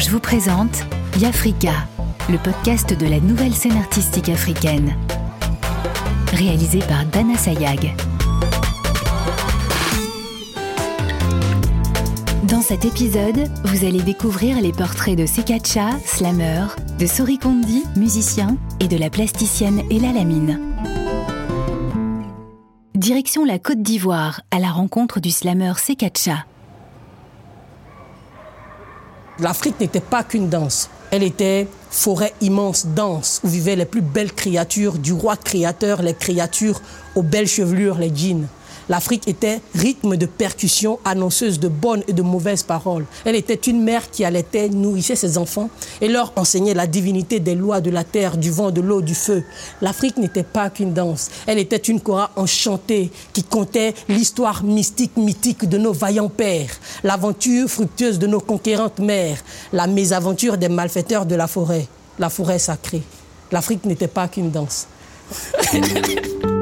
je vous présente Yafrika, le podcast de la nouvelle scène artistique africaine. Réalisé par Dana Sayag. Dans cet épisode, vous allez découvrir les portraits de Sekacha, slammer, de Sori Kondi, musicien, et de la plasticienne Ella Lamine. Direction la Côte d'Ivoire à la rencontre du slammer Sekacha. L'Afrique n'était pas qu'une danse. Elle était forêt immense, dense, où vivaient les plus belles créatures du roi créateur, les créatures aux belles chevelures, les djinns. L'Afrique était rythme de percussion, annonceuse de bonnes et de mauvaises paroles. Elle était une mère qui allaitait, nourrissait ses enfants et leur enseignait la divinité des lois de la terre, du vent, de l'eau, du feu. L'Afrique n'était pas qu'une danse. Elle était une chora enchantée qui contait l'histoire mystique, mythique de nos vaillants pères, l'aventure fructueuse de nos conquérantes mères, la mésaventure des malfaiteurs de la forêt, la forêt sacrée. L'Afrique n'était pas qu'une danse.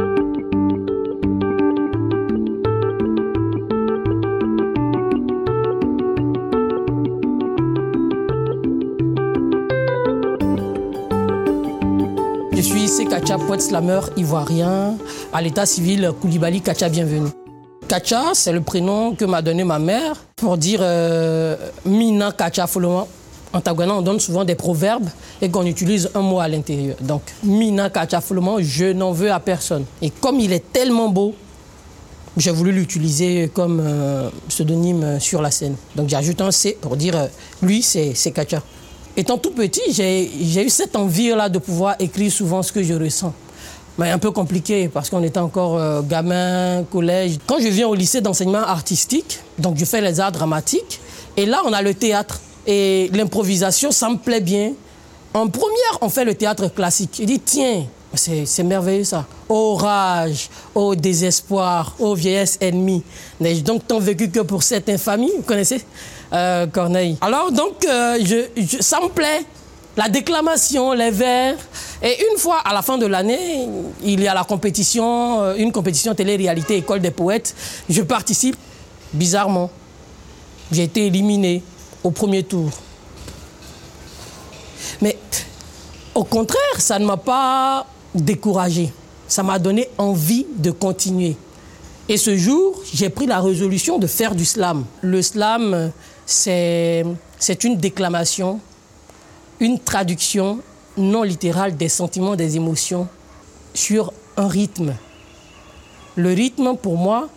Kacha, poète slammer ivoirien, à l'état civil Koulibaly Kacha, bienvenue. Kacha, c'est le prénom que m'a donné ma mère pour dire euh, Mina Kacha Foloma. En Tagoana, on donne souvent des proverbes et qu'on utilise un mot à l'intérieur. Donc, Mina Kacha Foloma, je n'en veux à personne. Et comme il est tellement beau, j'ai voulu l'utiliser comme euh, pseudonyme sur la scène. Donc, j'ajoute un C pour dire euh, lui, c'est Kacha. Étant tout petit, j'ai eu cette envie-là de pouvoir écrire souvent ce que je ressens. Mais un peu compliqué parce qu'on était encore euh, gamin, collège. Quand je viens au lycée d'enseignement artistique, donc je fais les arts dramatiques, et là on a le théâtre. Et l'improvisation, ça me plaît bien. En première, on fait le théâtre classique. Je dis, tiens, c'est merveilleux ça. Orage, au désespoir, aux vieillesse ennemie. N'ai-je donc tant vécu que pour cette infamie Vous connaissez euh, Corneille? Alors donc, euh, ça me plaît. La déclamation, les vers. Et une fois, à la fin de l'année, il y a la compétition, euh, une compétition télé-réalité École des poètes. Je participe. Bizarrement, j'ai été éliminé au premier tour. Mais au contraire, ça ne m'a pas découragé. Ça m'a donné envie de continuer. Et ce jour, j'ai pris la résolution de faire du slam. Le slam, c'est une déclamation, une traduction non littérale des sentiments, des émotions sur un rythme. Le rythme, pour moi,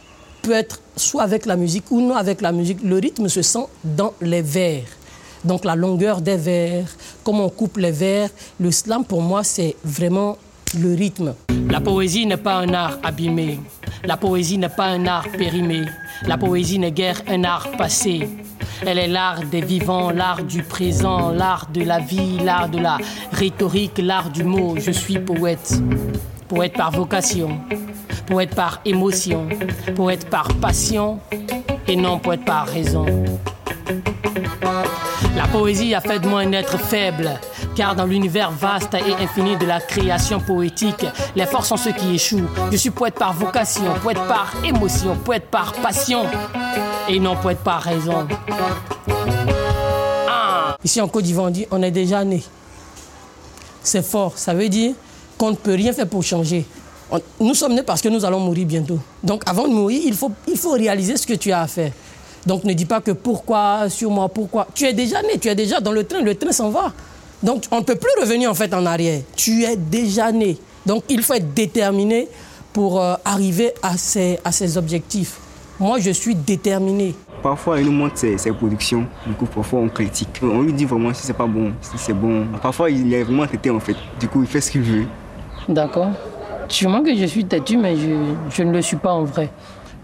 peut être soit avec la musique ou non avec la musique. Le rythme se sent dans les vers. Donc la longueur des vers, comment on coupe les vers. Le slam, pour moi, c'est vraiment le rythme. La poésie n'est pas un art abîmé. La poésie n'est pas un art périmé. La poésie n'est guère un art passé. Elle est l'art des vivants, l'art du présent, l'art de la vie, l'art de la rhétorique, l'art du mot. Je suis poète. Poète par vocation, poète par émotion, poète par passion et non poète par raison. La poésie a fait de moi un être faible, car dans l'univers vaste et infini de la création poétique, les forces sont ceux qui échouent. Je suis poète par vocation, poète par émotion, poète par passion, et non poète par raison. Ah. Ici en Côte d'Ivoire, on est déjà né. C'est fort, ça veut dire qu'on ne peut rien faire pour changer. Nous sommes nés parce que nous allons mourir bientôt. Donc avant de mourir, il faut, il faut réaliser ce que tu as à faire. Donc ne dis pas que pourquoi, sur moi, pourquoi. Tu es déjà né, tu es déjà dans le train, le train s'en va. Donc on ne peut plus revenir en fait en arrière. Tu es déjà né. Donc il faut être déterminé pour euh, arriver à ses, à ses objectifs. Moi, je suis déterminé. Parfois, il nous montre ses, ses, productions. Du coup, parfois, on critique. On lui dit vraiment si c'est pas bon, si c'est bon. Parfois, il est vraiment têté en fait. Du coup, il fait ce qu'il veut. D'accord. Sûrement que je suis têtu, mais je, je ne le suis pas en vrai.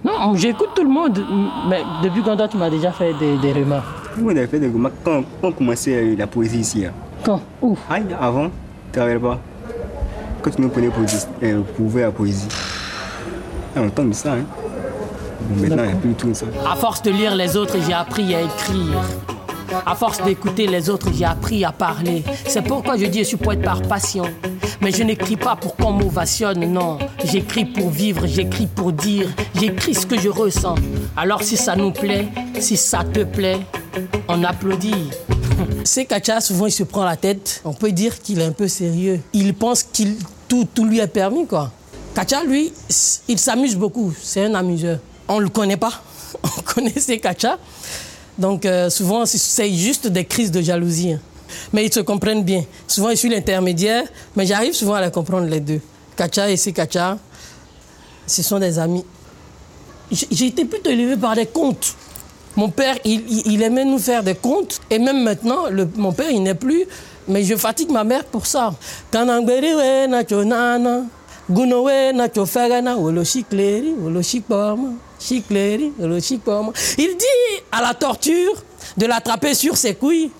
Non, j'écoute tout le monde, mais depuis quand toi tu m'as déjà fait des, des remarques? Tout le monde a fait des remarques quand, quand on commençait la poésie ici. Hein. Quand Où ah, Avant, tu ne pas. Quand tu nous prenais pour, euh, pour ouvrir la poésie. A longtemps de ça. Hein. Bon, maintenant, il n'y a plus tout ça. À force de lire les autres, j'ai appris à écrire. À force d'écouter les autres, j'ai appris à parler. C'est pourquoi je dis je suis poète par passion. Mais je n'écris pas pour qu'on m'ovationne, non. J'écris pour vivre, j'écris pour dire, j'écris ce que je ressens. Alors si ça nous plaît, si ça te plaît, on applaudit. C'est Kacha, souvent il se prend la tête. On peut dire qu'il est un peu sérieux. Il pense qu'il tout, tout lui est permis, quoi. Kacha, lui, il s'amuse beaucoup. C'est un amuseur. On ne le connaît pas. On connaissait Kacha. Donc euh, souvent, c'est juste des crises de jalousie. hein. Mais ils se comprennent bien. Souvent, je suis l'intermédiaire, mais j'arrive souvent à les comprendre les deux. Kacha et Kacha, ce sont des amis. J'ai j'ai été plutôt élevé par des contes. Mon père, il, aimait nous faire des contes. Et même maintenant, mon père, il n'est plus. Mais je fatigue ma mère pour ça. Il dit à la torture de l'attraper sur ses couilles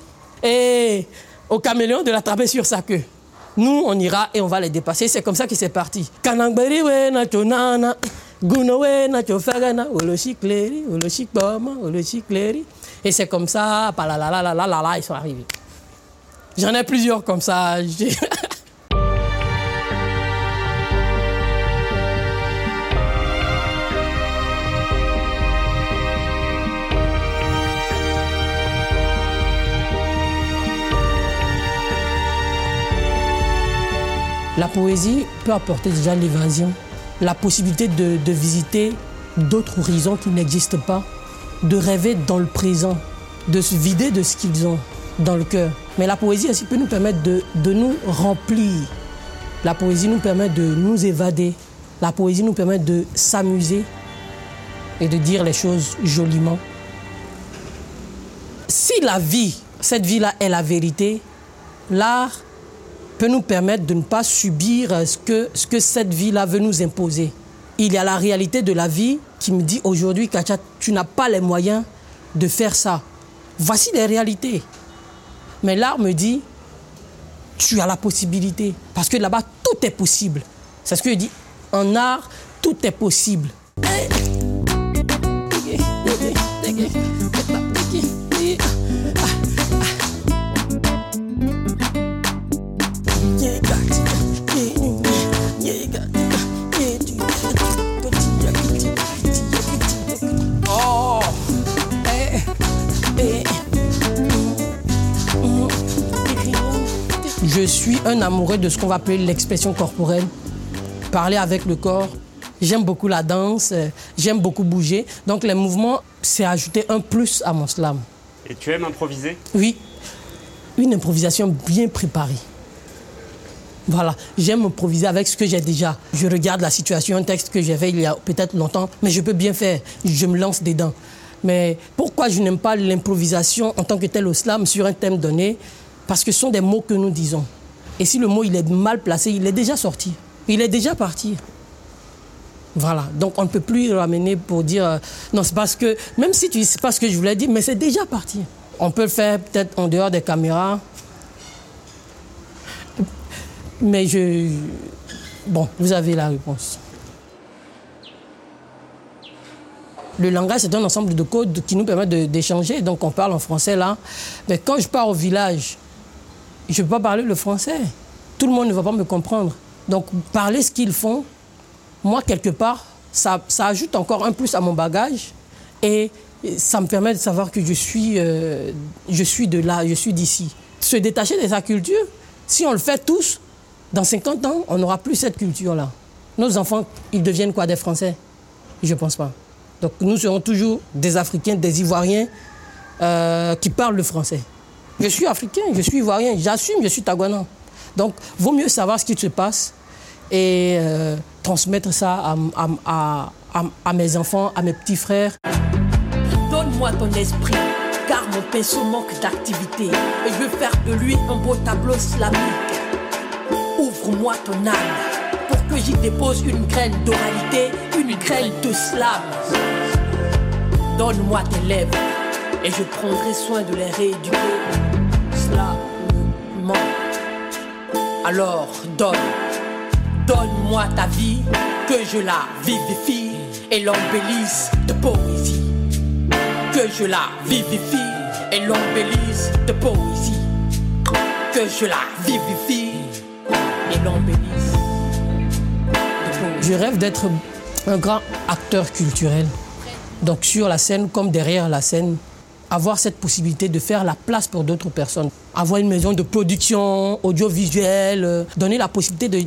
et au caméléon de l'attraper sur sa queue. Nous, on ira et on va les dépasser. C'est comme ça que c'est parti. Kanangberi we na chonana, guno we na chofagana, wolo chikleri, wolo chikpoma, wolo chikleri. Et c'est comme ça, là, ils sont arrivés. J'en ai plusieurs comme ça. La poésie peut apporter déjà l'évasion, la possibilité de, visiter d'autres horizons qui n'existent pas, de rêver dans le présent, de se vider de ce qu'ils ont dans le cœur. Mais la poésie aussi peut nous permettre de, de nous remplir. La poésie nous permet de nous évader. La poésie nous permet de s'amuser et de dire les choses joliment. Si la vie, cette vie-là est la vérité, l'art peut nous permettre de ne pas subir euh, ce que, ce que cette vie-là veut nous imposer. Il y a la réalité de la vie qui me dit aujourd'hui, Katia, tu n'as pas les moyens de faire ça. Voici les réalités. Mais l'art me dit, tu as la possibilité. Parce que là-bas, tout est possible. C'est ce que je dis. En art, tout est possible. Suis un amoureux de ce qu'on va appeler l'expression corporelle. Parler avec le corps. J'aime beaucoup la danse, euh, j'aime beaucoup bouger. Donc les mouvements, c'est ajouter un plus à mon slam. Et tu aimes improviser? Oui, une improvisation bien préparée. Voilà, j'aime improviser avec ce que j'ai déjà. Je regarde la situation, un texte que j'ai fait il y a peut-être longtemps, mais je peux bien faire. Je me lance dedans. Mais pourquoi je n'aime pas l'improvisation en tant que tel au slam sur un thème donné? Parce que ce sont des mots que nous disons. Et si le mot il est mal placé, il est déjà sorti. Il est déjà parti. Voilà, donc on ne peut plus le ramener pour dire euh, non, c'est parce que, même si tu sais pas ce que je voulais dire, mais c'est déjà parti. On peut le faire peut-être en dehors des caméras. Mais je. Bon, vous avez la réponse. Le langage, c'est un ensemble de codes qui nous permettent d'échanger. Donc, on parle en français là. Mais quand je pars au village, je ne peux pas parler le français. Tout le monde ne va pas me comprendre. Donc, parler ce qu'ils font, moi, quelque part, ça, ça ajoute encore un plus à mon bagage et ça me permet de savoir que je suis, euh, je suis de là, je suis d'ici. Se détacher de sa culture, si on le fait tous, dans 50 ans, on n'aura plus cette culture-là. Nos enfants, ils deviennent quoi Des Français? Je ne pense pas. Donc nous serons toujours des Africains, des Ivoiriens euh, qui parlent le français. Je suis africain, je suis ivoirien, j'assume, je suis taguanan. Donc, vaut mieux savoir ce qui se passe et euh, transmettre ça à, mes enfants, à mes petits frères. Donne-moi ton esprit, car mon pinceau manque d'activité. Et je veux faire de lui un beau tableau islamique. Ouvre-moi ton âme, pour que j'y dépose une graine d'oralité, une graine de slam. Donne-moi tes lèvres, et je prendrai soin de les rééduquer. Slamement. Alors, donne. Donne-moi ta vie, que je la vivifie et l'embellisse de poésie. Que je la vivifie et l'embellisse de poésie. Que je la vivifie et l'embellisse de poésie. Je rêve d'être un grand acteur culturel. Donc sur la scène comme derrière la scène, avoir cette possibilité de faire la place pour d'autres personnes. Avoir une maison de production audiovisuelle, euh, donner la possibilité de,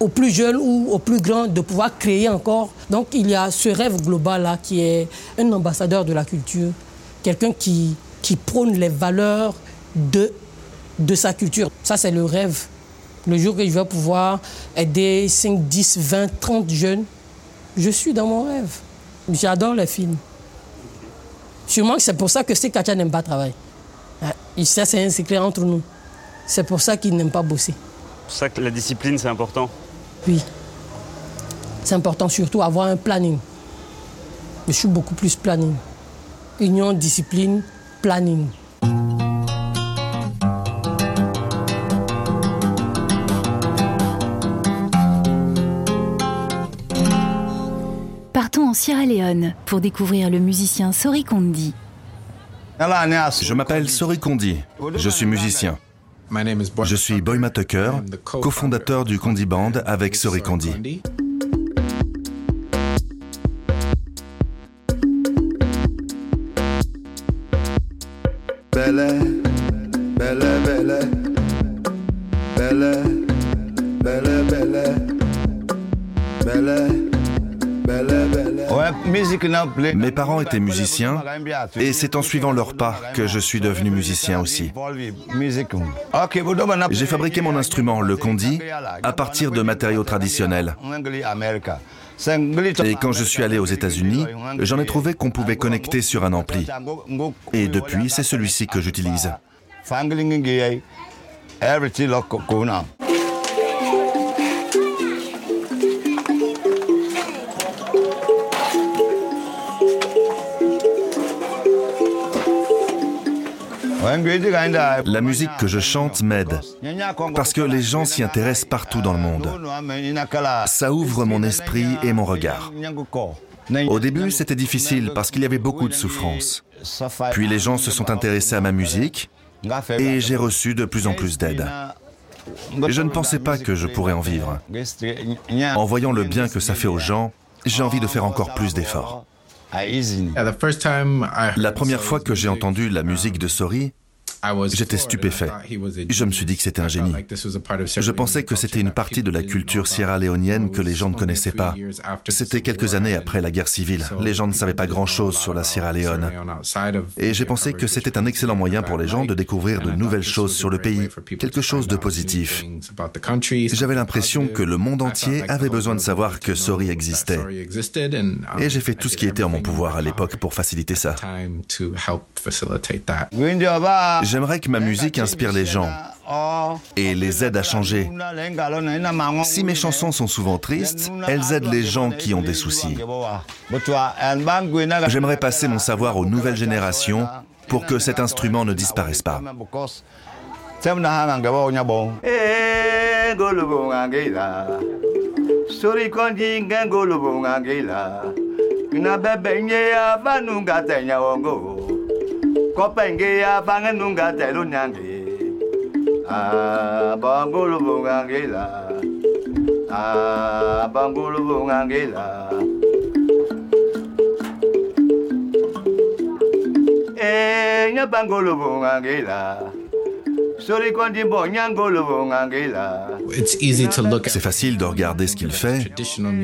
aux plus jeunes ou aux plus grands de pouvoir créer encore. Donc il y a ce rêve global-là qui est un ambassadeur de la culture, quelqu'un qui, qui prône les valeurs de, de sa culture. Ça, c'est le rêve. Le jour que je vais pouvoir aider 5, 10, 20, 30 jeunes, je suis dans mon rêve. J'adore les films. Sûrement que c'est pour ça que ces Katia n'aiment pas travailler. Ça, c'est un secret entre nous. C'est pour ça qu'ils n'aiment pas bosser. C'est pour ça que la discipline, c'est important. Oui. C'est important surtout avoir un planning. Je suis beaucoup plus planning. Union, discipline, planning. En Sierra Leone pour découvrir le musicien Sori Kondi. Je m'appelle Sori Kondi. Je suis musicien. Je suis Boyma Tucker, cofondateur du Kondi Band avec Sori Kondi. Belle, belle, belle, belle, belle, belle, belle, belle, Mes parents étaient musiciens et c'est en suivant leurs pas que je suis devenu musicien aussi. J'ai fabriqué mon instrument, le kondi, à partir de matériaux traditionnels. Et quand je suis allé aux États-Unis, j'en ai trouvé qu'on pouvait connecter sur un ampli. Et depuis, c'est celui-ci que j'utilise. La musique que je chante m'aide parce que les gens s'y intéressent partout dans le monde. Ça ouvre mon esprit et mon regard. Au début, c'était difficile parce qu'il y avait beaucoup de souffrance. Puis les gens se sont intéressés à ma musique et j'ai reçu de plus en plus d'aide. Je ne pensais pas que je pourrais en vivre. En voyant le bien que ça fait aux gens, j'ai envie de faire encore plus d'efforts. La première fois que j'ai entendu la musique de Sori, J'étais stupéfait. Je me suis dit que c'était un génie. Je pensais que c'était une partie de la culture sierra-léonienne que les gens ne connaissaient pas. C'était quelques années après la guerre civile. Les gens ne savaient pas grand-chose sur la Sierra Leone. Et j'ai pensé que c'était un excellent moyen pour les gens de découvrir de nouvelles choses sur le pays, quelque chose de positif. J'avais l'impression que le monde entier avait besoin de savoir que Sori existait. Et j'ai fait tout ce qui était en mon pouvoir à l'époque pour faciliter ça. J'aimerais que ma musique inspire les gens et les aide à changer. Si mes chansons sont souvent tristes, elles aident les gens qui ont des soucis. J'aimerais passer mon savoir aux nouvelles générations pour que cet instrument ne disparaisse pas. kopenge ya pangenunga telu nyange abangulu bungangela abangulu bungangela eh nyabangulu bungangela ah, C'est facile de regarder ce qu'il fait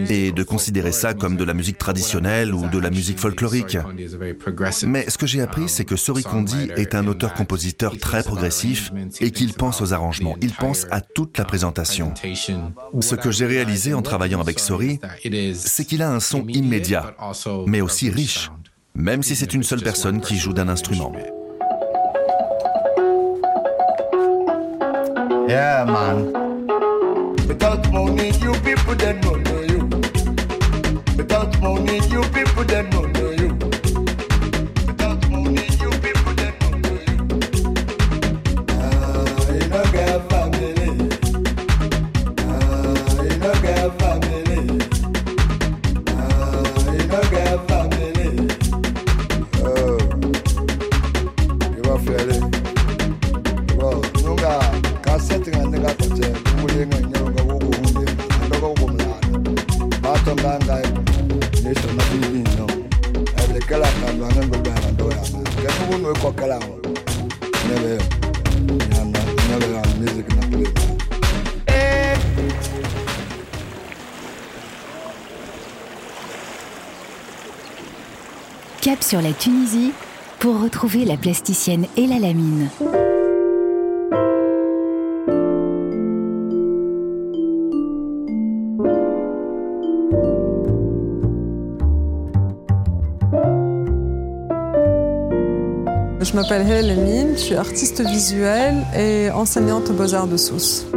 et de considérer ça comme de la musique traditionnelle ou de la musique folklorique. Mais ce que j'ai appris, c'est que Sori Kondi est un auteur-compositeur très progressif et qu'il pense aux arrangements, il pense à toute la présentation. Ce que j'ai réalisé en travaillant avec Sori, c'est qu'il a un son immédiat, mais aussi riche, même si c'est une seule personne qui joue d'un instrument. Yeah, ah. man. Without money, you people that don't know you. Without money, you people that don't know Sur la Tunisie pour retrouver la plasticienne et la lamine. Je m'appelle Hélène je suis artiste visuelle et enseignante aux Beaux-Arts de Sousse.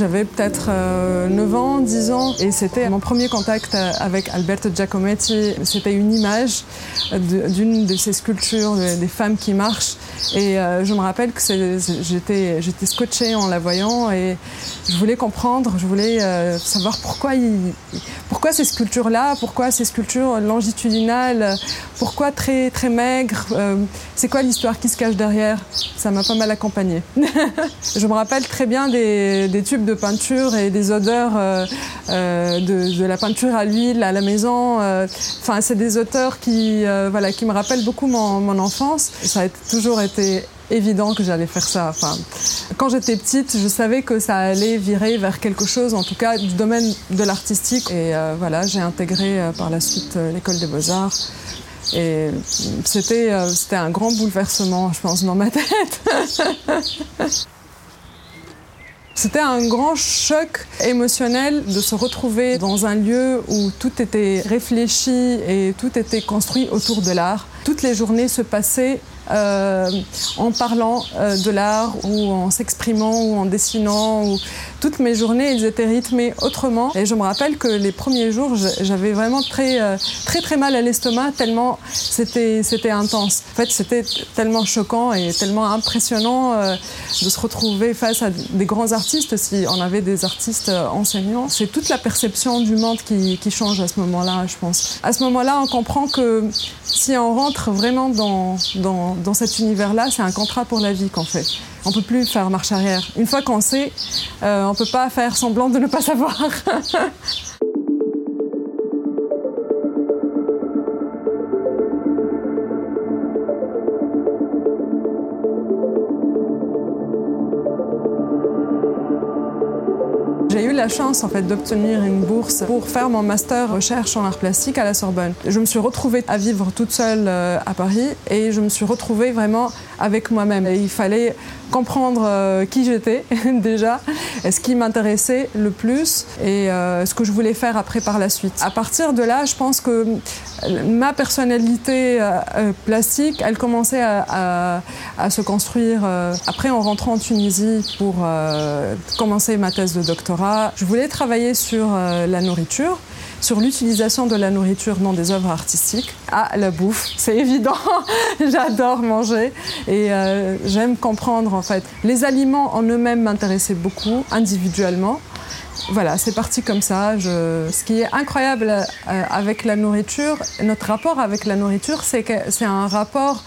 J'avais peut-être 9 euh, ans, 10 ans, et c'était mon premier contact euh, avec Alberto Giacometti. C'était une image d'une de ces sculptures des femmes qui marchent. Et euh, je me rappelle que j'étais scotchée en la voyant et je voulais comprendre, je voulais savoir pourquoi, pourquoi ces sculptures-là, pourquoi ces sculptures longitudinales, pourquoi très, très maigres, c'est quoi l'histoire qui se cache derrière? Ça m'a pas mal accompagnée. je me rappelle très bien des, tubes de peinture et des odeurs euh, euh, de, la peinture à l'huile à la maison. Euh, enfin, c'est des auteurs qui, voilà, qui me rappellent beaucoup mon, enfance. Ça a toujours été évident que j'allais faire ça. Enfin, quand j'étais petite, je savais que ça allait virer vers quelque chose, en tout cas du domaine de l'artistique. Et voilà, j'ai intégré par la suite l'école des beaux-arts. Et c'était un grand bouleversement, je pense, dans ma tête. C'était un grand choc émotionnel de se retrouver dans un lieu où tout était réfléchi et tout était construit autour de l'art. Toutes les journées se passaient euh, en parlant euh, de l'art ou en s'exprimant ou en dessinant. Ou... Toutes mes journées, elles étaient rythmées autrement. Et je me rappelle que les premiers jours, j'avais vraiment très, euh, très, très mal à l'estomac tellement c'était, intense. En fait, c'était tellement choquant et tellement impressionnant de se retrouver face à des grands artistes. Si on avait des artistes enseignants, c'est toute la perception du monde qui, change à ce moment-là, je pense. À ce moment-là, on comprend que si on rentre vraiment dans, dans cet univers-là, c'est un contrat pour la vie qu'on fait. On ne peut plus faire marche arrière. Une fois qu'on sait, euh, on ne peut pas faire semblant de ne pas savoir. J'ai eu la chance en fait d'obtenir une bourse pour faire mon master recherche en art plastique à la Sorbonne. Je me suis retrouvée à vivre toute seule euh, à Paris et je me suis retrouvée vraiment avec moi-même. Il fallait comprendre euh, qui j'étais déjà, ce qui m'intéressait le plus et euh, ce que je voulais faire après par la suite. À partir de là, je pense que ma personnalité euh, plastique, elle commençait à, se construire après en rentrant en Tunisie pour commencer ma thèse de doctorat. Je voulais travailler sur la nourriture sur l'utilisation de la nourriture dans des œuvres artistiques. Ah, la bouffe, c'est évident. J'adore manger et euh, j'aime comprendre en fait. Les aliments en eux-mêmes m'intéressaient beaucoup individuellement. Voilà, c'est parti comme ça. Ce qui est incroyable euh, avec la nourriture, notre rapport avec la nourriture, c'est que c'est un rapport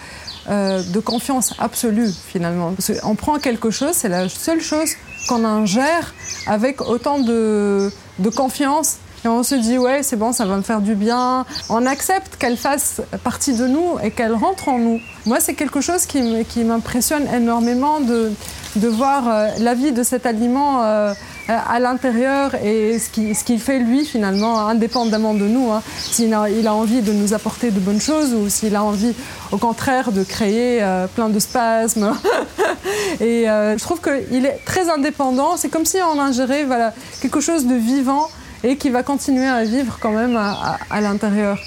euh, de confiance absolue finalement. on prend quelque chose, c'est la seule chose qu'on ingère avec autant de, confiance et on se dit, ouais, c'est bon, ça va me faire du bien. On accepte qu'elle fasse partie de nous et qu'elle rentre en nous. Moi, c'est quelque chose qui m'impressionne énormément de, de voir euh, la vie de cet aliment à l'intérieur et ce qu'il fait lui finalement, indépendamment de nous. Hein. S'il a, il a envie de nous apporter de bonnes choses ou s'il a envie au contraire de créer euh, plein de spasmes. et je trouve qu'il est très indépendant. C'est comme si on ingérait quelque chose de vivant et qui va continuer à vivre quand même à, l'intérieur.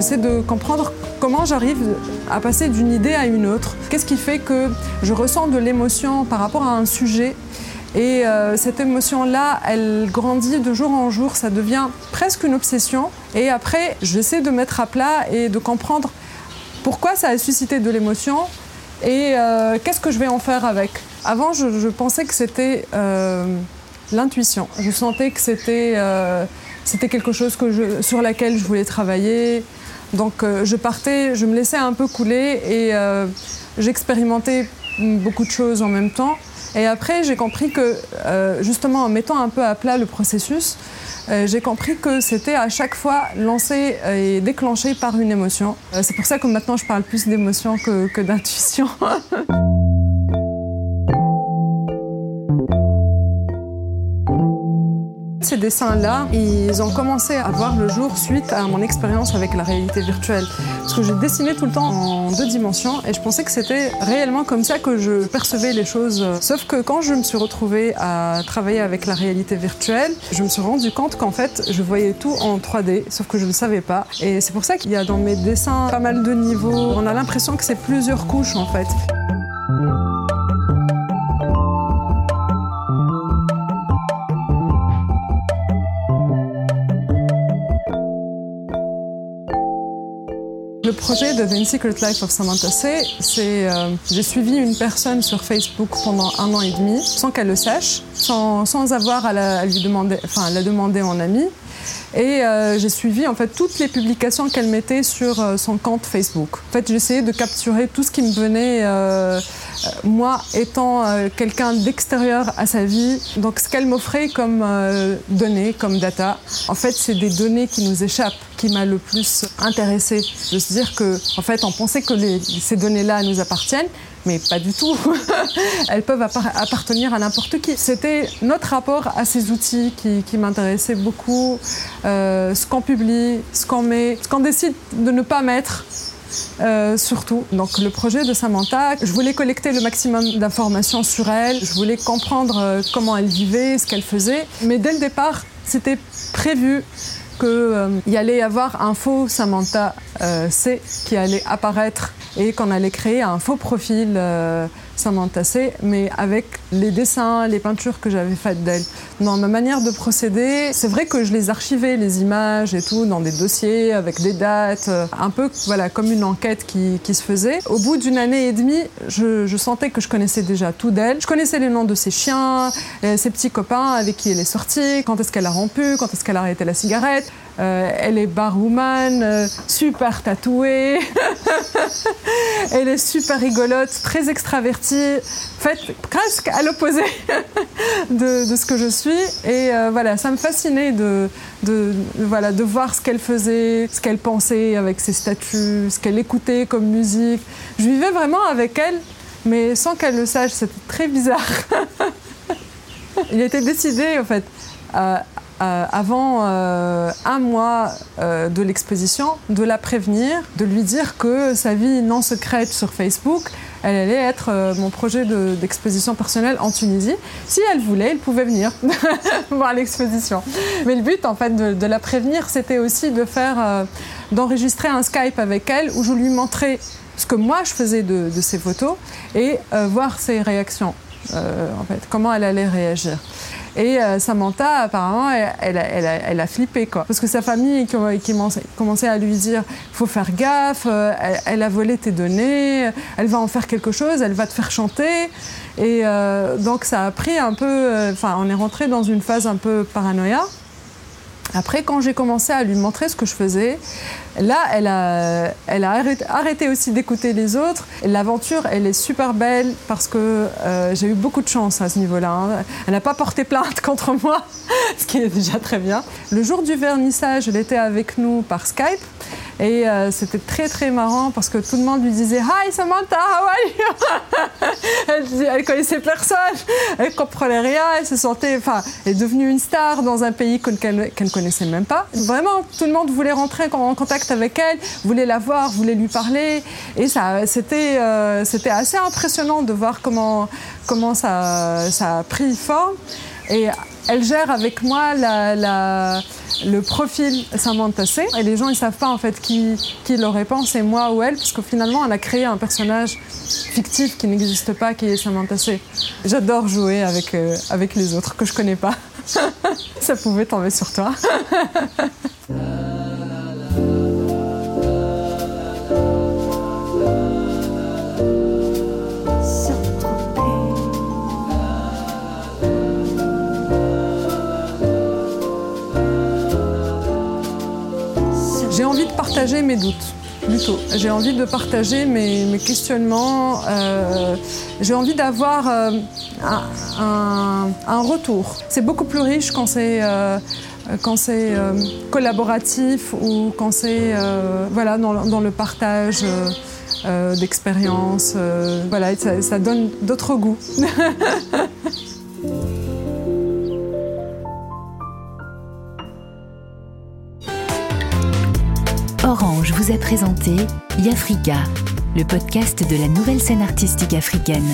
C'est de comprendre comment j'arrive à passer d'une idée à une autre. Qu'est-ce qui fait que je ressens de l'émotion par rapport à un sujet? Et euh, cette émotion-là, elle grandit de jour en jour, ça devient presque une obsession. Et après, j'essaie de mettre à plat et de comprendre pourquoi ça a suscité de l'émotion et euh, qu'est-ce que je vais en faire avec. Avant, je, pensais que c'était euh, l'intuition. Je sentais que c'était c'était quelque chose que sur laquelle je voulais travailler. Donc je partais, je me laissais un peu couler et j'expérimentais beaucoup de choses en même temps. Et après, j'ai compris que, euh, justement, en mettant un peu à plat le processus, euh, j'ai compris que c'était à chaque fois lancé et déclenché par une émotion. Euh, c'est pour ça que maintenant, je parle plus d'émotion que, que d'intuition. Dessins-là, ils ont commencé à voir le jour suite à mon expérience avec la réalité virtuelle. Parce que j'ai dessiné tout le temps en deux dimensions et je pensais que c'était réellement comme ça que je percevais les choses. Sauf que quand je me suis retrouvée à travailler avec la réalité virtuelle, je me suis rendu compte qu'en fait, je voyais tout en 3D, sauf que je ne savais pas. Et c'est pour ça qu'il y a dans mes dessins pas mal de niveaux. On a l'impression que c'est plusieurs couches en fait. Le projet de The Secret Life of Samantha C, c'est euh, j'ai suivi une personne sur Facebook pendant un an et demi sans qu'elle le sache, sans, sans avoir à la, lui demander, enfin, la demander en ami. Et euh, j'ai suivi en fait toutes les publications qu'elle mettait sur euh, son compte Facebook. En fait, j'essayais de capturer tout ce qui me venait, euh, moi étant euh, quelqu'un d'extérieur à sa vie. Donc, ce qu'elle m'offrait comme euh, données, comme data, en fait, c'est des données qui nous échappent, qui m'a le plus intéressé. De se dire que, en fait, on pensait que ces données-là nous appartiennent, mais pas du tout. Elles peuvent appar- appartenir à n'importe qui. C'était notre rapport à ces outils qui, qui m'intéressait beaucoup. Euh, ce qu'on publie, ce qu'on met, ce qu'on décide de ne pas mettre. Euh, surtout. Donc le projet de Samantha, je voulais collecter le maximum d'informations sur elle, je voulais comprendre euh, comment elle vivait, ce qu'elle faisait. Mais dès le départ, c'était prévu qu'il y allait y avoir un faux Samantha euh, C qui allait apparaître et qu'on allait créer un faux profil Samantha C, mais avec les dessins, les peintures que j'avais faites d'elle. Dans ma manière de procéder, c'est vrai que je les archivais, les images et tout, dans des dossiers avec des dates, euh, un peu voilà, comme une enquête qui, qui se faisait. Au bout d'une année et demie, je, je sentais que je connaissais déjà tout d'elle. Je connaissais les noms de ses chiens, euh, ses petits copains avec qui elle est sortie, quand est-ce qu'elle a rompu, quand est-ce qu'elle a arrêté la cigarette. Euh, elle est barwoman, euh, super tatouée. elle est super rigolote, très extravertie. En fait, presque à l'opposé de, ce que je suis. Et euh, voilà, ça me fascinait de, voilà, de voir ce qu'elle faisait, ce qu'elle pensait avec ses statuts, ce qu'elle écoutait comme musique. Je vivais vraiment avec elle, mais sans qu'elle le sache. C'était très bizarre. Il était décidé, en fait, euh, euh, avant euh, un mois euh, de l'exposition, de la prévenir, de lui dire que sa vie non secrète sur Facebook, elle allait être mon projet de- d'exposition personnelle en Tunisie. Si elle voulait, elle pouvait venir voir l'exposition. Mais le but, en fait, de, la prévenir, c'était aussi de faire, d'enregistrer un Skype avec elle où je lui montrais ce que moi je faisais de, de ses photos et voir ses réactions, euh, en fait, comment elle allait réagir. Et euh, Samantha, apparemment, elle, elle elle a- flippé, quoi. Parce que sa famille qui, commençait- à lui dire faut faire gaffe, euh, elle, a volé tes données, elle va en faire quelque chose, elle va te faire chanter. Et donc, ça a pris un peu. Enfin, on est rentré dans une phase un peu paranoïa. Après, quand j'ai commencé à lui montrer ce que je faisais, là, elle a, arrêté, aussi d'écouter les autres. L'aventure, elle est super belle parce que euh, j'ai eu beaucoup de chance à ce niveau-là. hein. Elle n'a pas porté plainte contre moi, ce qui est déjà très bien. Le jour du vernissage, elle était avec nous par Skype. Et euh, c'était très très marrant parce que tout le monde lui disait Hi Samantha, how are you? Elle, elle connaissait personne, elle comprenait rien, elle se sentait, enfin, est devenue une star dans un pays qu'elle ne connaissait même pas. Vraiment, tout le monde voulait rentrer en contact avec elle, voulait la voir, voulait lui parler. Et euh, c'était assez impressionnant de voir comment, comment ça, ça a pris forme. Et elle gère avec moi le profil Samantha C. Et les gens, ils savent pas en fait qui, qui le répond, c'est moi ou elle, parce que finalement, elle a créé un personnage fictif qui n'existe pas, qui est Samantha C. J'adore jouer avec, euh, les autres que je connais pas. Ça pouvait tomber sur toi. envie de partager mes doutes. plutôt. J'ai envie de partager mes, questionnements. Euh, j'ai envie d'avoir euh, un, retour. C'est beaucoup plus riche quand c'est quand c'est collaboratif ou quand c'est voilà dans, le partage. d'expériences, voilà, ça donne d'autres goûts. vous présenté Yafrika, le podcast de la nouvelle scène artistique africaine.